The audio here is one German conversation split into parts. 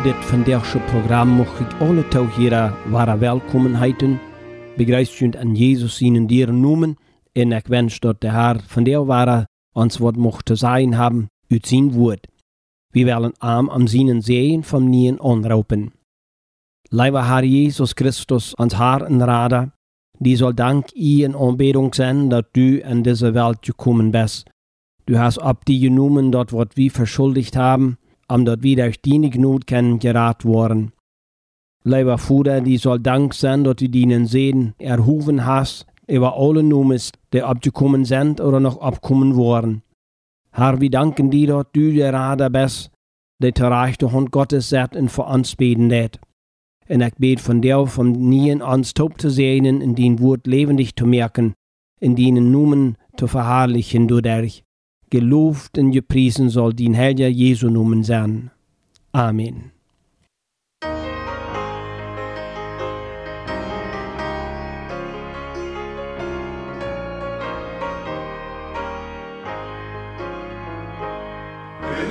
Tot dit vandaagse programma mocht ik alle touwheren ware welkom heten. Begrijpend aan Jezus zijn dieren noemen. En ik wens dat de Heer van der ware ons wat mocht te zijn hebben uit zijn woord. We willen arm am zijn zegen van nien onroepen. Lieber Herr Jesus Christus, ons Herr en Rader, die soll dank i en aanbidding zijn dat du in deze Welt gekommen bist. Du hast ab die genomen dat wat wir verschuldigt haben, omdat wir durch deine Gnut kennen gerat worden. Lieber Vater, die soll dank sein, dass du dienen sehen, erhoven hast, über alle Nummers, die abgekommen sind oder noch abkommen worden. Herr, wir danken dir, dass du der Rader bist, der zur rechte Hand Gottes sitzt und für uns beten lädt. Und ich bete von dir, von nien uns taub zu sehen, in den Wort lebendig zu merken, in denen Numen zu verherrlichen dadurch. Gelobt und gepriesen soll din Herr Jesu Namen sein. Amen.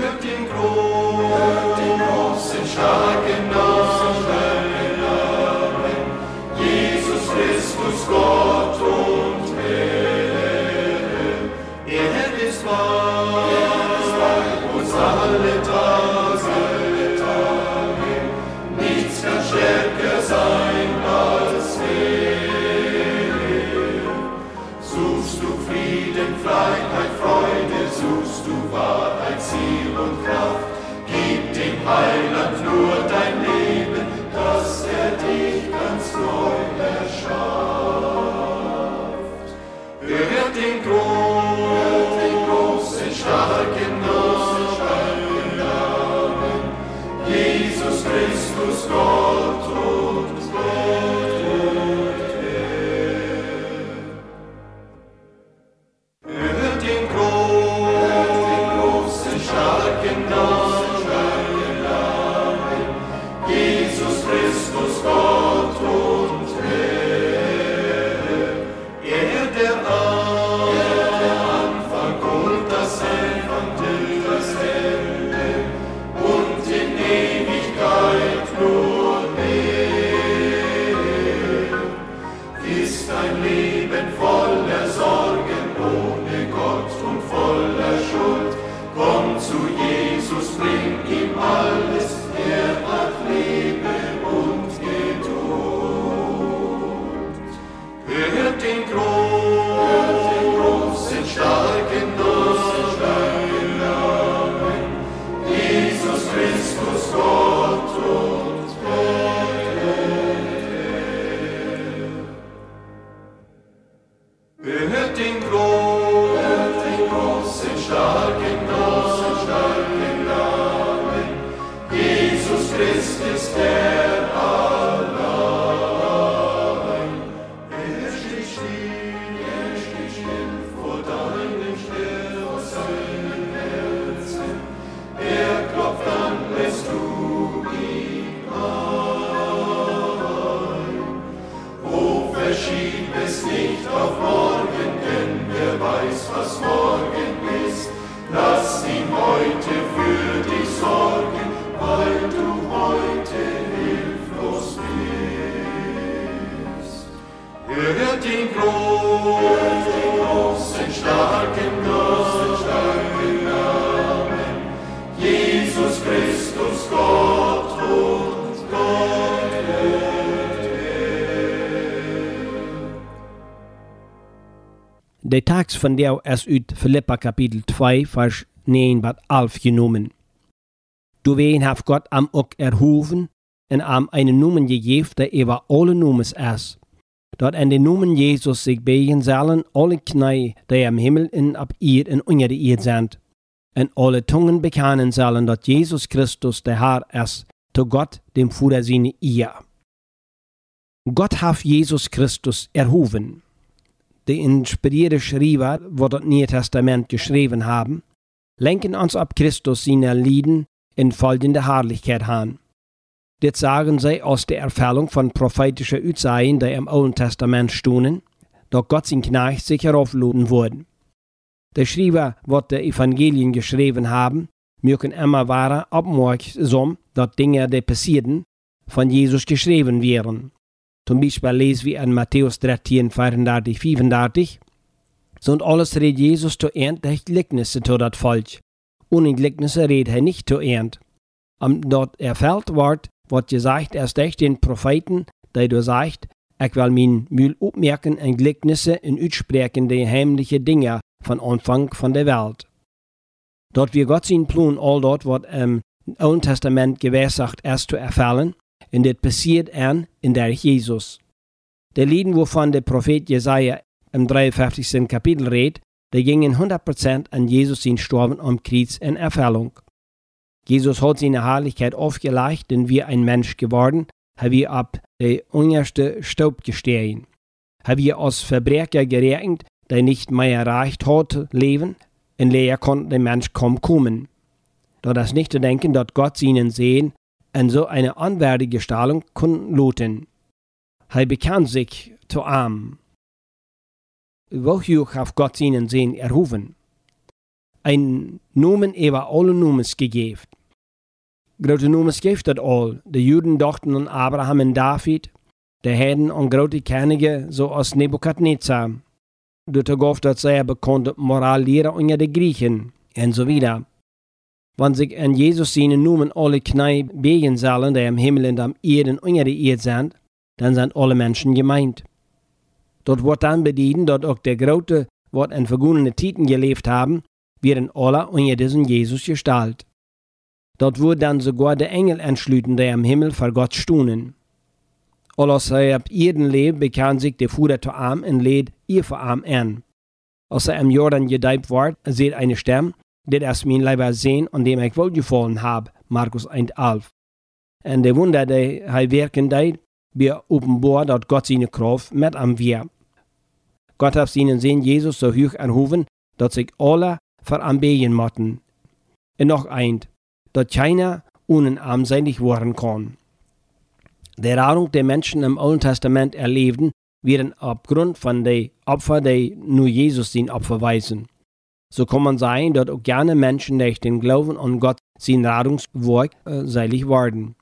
Hört den den großen, starken De tekst van jou is uit Filippa kapitel 2, vers 9 tot 11 genomen. Du wen heeft Gott am ook erhoven en am einen Nomen gegeven der über alle Nomens is. Dat in den Nomen Jesus sich begen sollen alle Knie, die am Himmel en ab ihr en onder de Erde sind. En alle Tungen bekennen sollen, dat Jesus Christus der Herr ist, zu Gott, dem Vater seine ihr. Gott hat Jesus Christus erhoven. De inspirierte Schreiber, wo das Neue Testament geschrieben haben, lenken uns ab Christus seine Lieden in folgende Herrlichkeit an. Das sagen sie aus der Erfüllung von prophetischen Aussagen, die im Alten Testament stehen, dass Gott sein Knecht sich heraufladen wurde. Der Schreiber, wird die Evangelien geschrieben haben, können immer wahre aufmerksam, dass Dinge, die passierten, von Jesus geschrieben werden. Zum Beispiel lesen wir in Matthäus 13, 34, 35, und alles redet Jesus zu ernt, durch Gleichnisse zu dat Volk. Ohne Gleichnisse redet er nicht zu ernt. Am dort erfällt wird, wat gesagt erst durch den Propheten, der du sagt, ich will mein Mühl opmerken en Gleichnisse in uitspreken die heimliche Dinge von Anfang von der Welt. Dort wir Gott sein Plan all dort, wat im Alten Testament gewährsagt erst zu erfallen, und das passiert an in der Jesus. Der Lieden, wovon der Prophet Jesaja im 53. Kapitel redet, der gingen 100% an Jesus sein Sterben am Kreuz in Erfüllung. Jesus hat seine Herrlichkeit aufgelegt, denn wir ein Mensch geworden, haben wir ab der unterste Staub gestehen. Haben wir als Verbrecher gerechnet, der nicht mehr erreicht hat, leben, in leer konnte der Mensch kaum kommen. Da das nicht zu denken, dass Gott seinen sehen, in so eine anwärtige Stellung kann loten. Er bekannt sich zu arm. Wofür hat Gott seinen Sehen erhoben? Ein Nomen über alle Nomens gegeben. Grote Nomens gibt das all. Die Juden dachten an Abraham und David, die Heiden an grote Könige, so als Nebukadnezar. Dort gab das sehr bekannte Morallehrer unter den Griechen und so weiter. Wenn sich in Jesus seinen Namen alle Knie begen sollen, die im Himmel und am Erden unter der Erde sind, dann sind alle Menschen gemeint. Dort wird dann bedienen, dass auch der Grote, was in vergangenen Titen gelebt haben, werden alle unter diesen Jesus gestaltet. Dort wird dann sogar der Engel entschlüten, der am Himmel vor Gott stunen. Alles er ab Erden lebt, bekannt sich der Fuder zu Arm und lädt ihr vor Arm an. Als er im Jordan gedeibt wird, seht eine Stimme, dit is mijn leiber sehen, an dem ich wohl gefallen habe, Markus 1,11. Und der Wunder, die er wirken deed, wir offenbar, dass Gott seine Kraft mit am wir. Gott hat seinen Sehen Jesus so hoch erhoben, dass sich alle veranbeten mochten. Und noch ein, dass keiner unarmseitig werden kann. Die Erfahrung der Menschen im Alten Testament erlebten, werden aufgrund von den Opfer, die nur Jesus den Opfer weisen. So kann man sagen, dass auch gerne Menschen durch den Glauben an Gott sein Rettungswerk äh, seilig werden.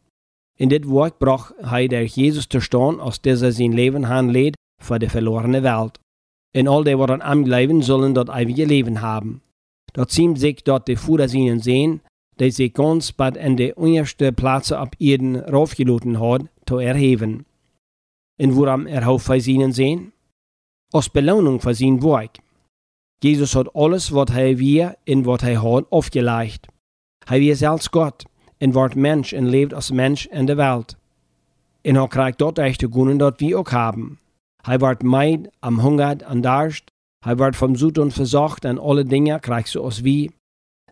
In dit Werk brach er durch Jesus zu stehen, als dieser sein Leben handlädt für die verlorene Welt. In all die, die am Leben sollen dort ewige Leben haben. Dort ziemt sich dort die Fuder ihnen sehen, die sich ganz bald in die unterste Plätze ab Erden raufgeloten hat, zu erheben. Und woran er ihnen sehen? Als Belohnung für sein Werk. Jesus hat alles, was er wir in was er hat, aufgelegt. Er ist selbst Gott und wird Mensch und lebt als Mensch in der Welt. Und er kriegt dort echt zu gunnen, dort wir auch haben. Er wird meid, am Hunger, an Darst. Er wird vom Süden versorgt und alle Dinge kriegt so als wie.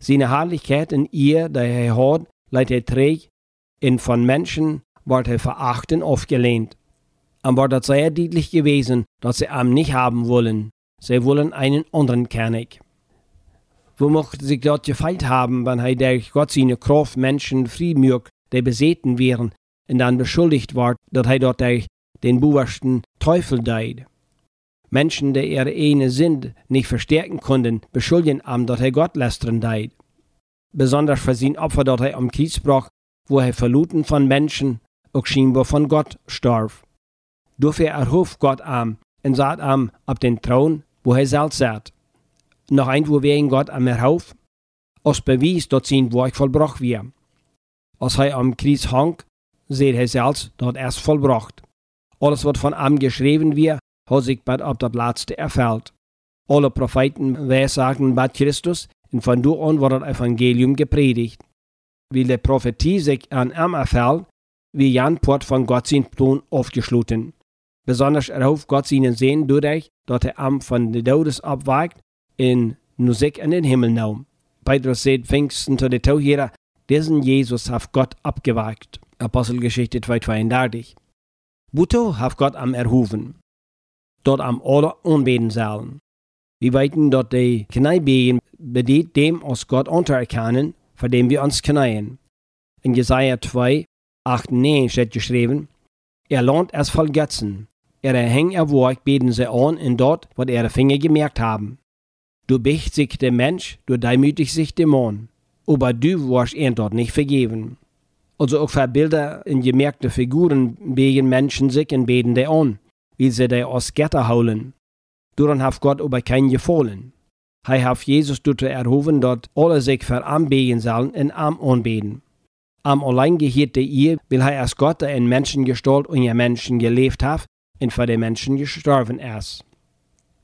Seine Herrlichkeit in ihr, die er hat, leidt er trägt, und von Menschen wird er verachten aufgelehnt. Und wird das sehr deutlich gewesen, dass sie ihn nicht haben wollen. Sie wollen einen anderen König. Wo mochte sich dort gefeilt haben, wenn er durch Gott seine Kraft Menschen friemürg, die besäten wären, und dann beschuldigt ward, dass er dort durch den buwersten Teufel deid. Menschen, die ihre eine Sinn nicht verstärken konnten, beschuldigen am, dass er Gott lästern deid. Besonders für sein Opfer, dort er am Kies brach, wo er verluten von Menschen, auch scheinbar von Gott starb. Dafür erhof Gott am und saß am auf den Thron wo er selbst sagt. Noch ein, wo wir in Gott am Erhauf, als Beweis, dass sein Werk vollbracht wird. Als er am Kreuz hang, seht er selbst, dass er es vollbracht. Alles, was von ihm geschrieben wird, hat sich bald ab das Letzte erfüllt. Alle Propheten wehrsagen bei Christus und von da an wird das Evangelium gepredigt. Weil die Prophetie sich an ihm erfällt, wie Jan Port von Gott sein Plan aufgeschlossen. Besonders erhofft Gott seinen Sehen dadurch, dass er am von den Todes abweicht in Musik in den Himmel nahm. Petrus sagt Pfingsten zu den Tauhierer, diesen Jesus hat Gott abgeweicht. Apostelgeschichte 2,32. Buto hat Gott am erhoven. Dort am aller unbeten sollen. Wir weiten dort die Kneibeien bedient dem aus Gott untererkennen, vor dem wir uns knien. In Jesaja 2, 8, 9 steht geschrieben, er lohnt es voll Götzen, er hängt er Werk beten sie an in dort, wo ihre Finger gemerkt haben. Du bicht sich der Mensch, du demütig sich der Mann. aber du warst ihn dort nicht vergeben. Also auch für Bilder in gemerkte Figuren wegen Menschen sich in Beten an, wie sie der aus Gitter holen. Daran hat Gott aber kein gefallen. Hij hat Jesus dort erhoven dort alle sich für anbeten sollen in Arm anbeten. Am allein gehirte ihr, will er als Gott der in Menschen gestalt und ihr Menschen gelebt hat und für die Menschen gestorben ist.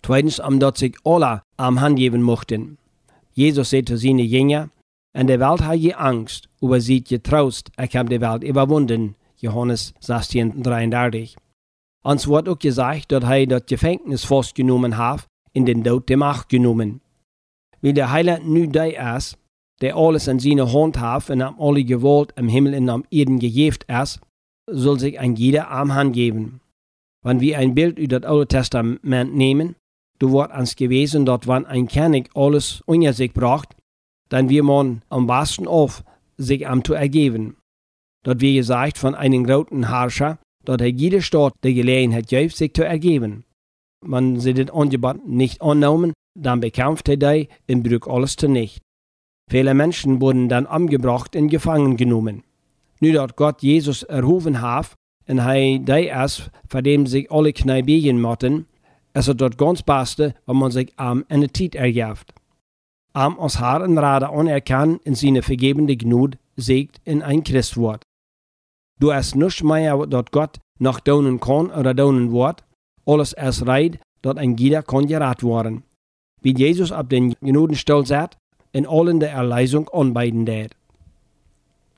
Zweitens, am dort sich alle am Hand geben mochten. Jesus sagte zu seinen Jünger, in der Welt hat je Angst, aber sieht je Trost, ich habe die Welt überwunden. Johannes 16, 33. Uns wird auch gesagt, dass er das Gefängnis festgenommen hat, in den Tod der Macht genommen. Wie der Heiland nu der ist, der alles in seiner Hand hat und am alle Gewalt im Himmel und am Erden gegeben ist, soll sich ein jeder am Hand geben. Wenn wir ein Bild über das Alte Testament nehmen, du wird uns gewesen, dort wann ein König alles unter sich bracht, dann wir man am besten auf, sich am zu ergeben. Dort wie gesagt von einem großen Herrscher, dort hat jede Stadt die Gelegenheit gibt, sich zu ergeben. Man sie das Angebot nicht annehmen, dann bekämpft er die und brück alles zunicht. Viele Menschen wurden dann umgebracht und gefangen genommen. Nu dat Gott Jesus erhoven hat, und hij die ist, vor dem sich alle Knie beugen mochten, ist es dort ganz Beste, wenn man sich am in der Zeit ergibt. Am aus Haar und Rade anerkannt in seine vergebende Gnut siegt in ein Christwort. Du hast nichts mehr, dort Gott noch donen kann oder donen wird, alles ist reit, dort ein jeder kann gerat worden. Wie Jesus ab den Gnodenstuhl sat, in allen der Erleisung anbeiden dät.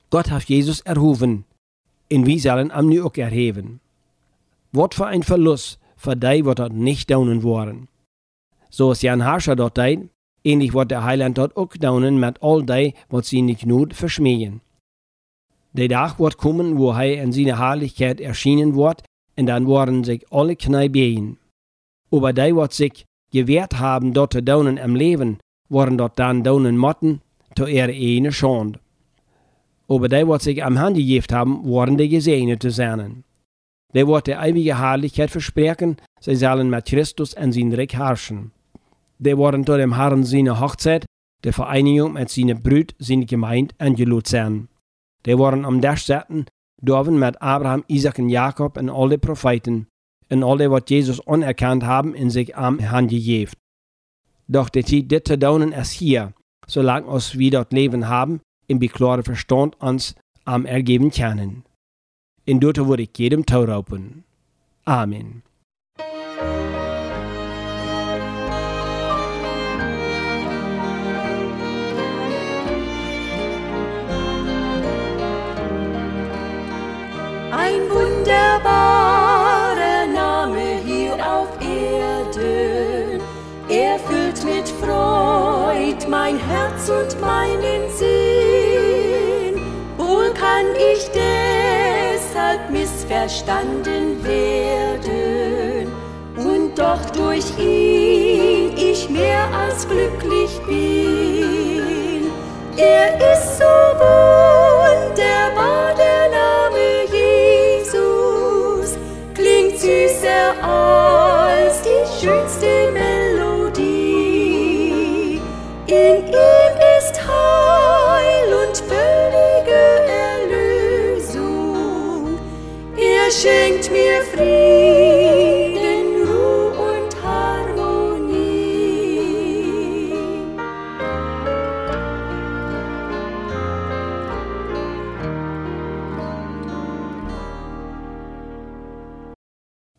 Gott hat Jesus erhoven, in wie sollen am nu auch erheben. Wat für ein Verlust für die, wat dort nicht daunen waren. So ist Jan Harscher dort deid, ähnlich wird der Heiland dort auch daunen mit all die, wat sie nicht not verschmähen. Der Tag wird kommen, wo er in seiner Herrlichkeit erschienen wird, und dann werden sich alle Knie behen. Aber die, wat sich gewehrt haben, dort zu daunen im Leben, worden dort dann daunen motten, to ihre eine Schande. Aber die, wat sich am Hand gegeben haben, worden die Gesegnete sein. Die wird der ewige Herrlichkeit versprechen, sie sollen mit Christus in sein Reich herrschen. Die worden zu dem Herrn seine Hochzeit, der Vereinigung mit seiner Brüd, seine Gemeinde, angelut sein. Die worden am Tisch sitzen, dürfen mit Abraham, Isaac und Jakob und alle Propheten, und alle, was Jesus anerkannt haben, in sich am Hand gegeben. Doch die Zeit, dit zu daunen, ist hier, solange wir dort Leben haben, im beklare Verstand uns am ergeben können. In dort würde ich jedem tauraupen. Amen. Ein wunderbarer Name hier auf Erden. Er füllt mit Freud mein Herz und. Wohl kann ich deshalb missverstanden werden. Und doch durch ihn ich mehr als glücklich bin. Er ist so wunderbar,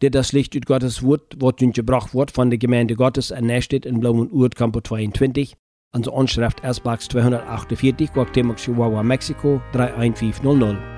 Der das Licht ut Gottes Wort, wird uns gebracht wird von der Gemeinde Gottes ernächtet in Blumen Urt Campo 22, an der Anschrift Ersbachs 248, Guatemala, Chihuahua, Mexiko 31500.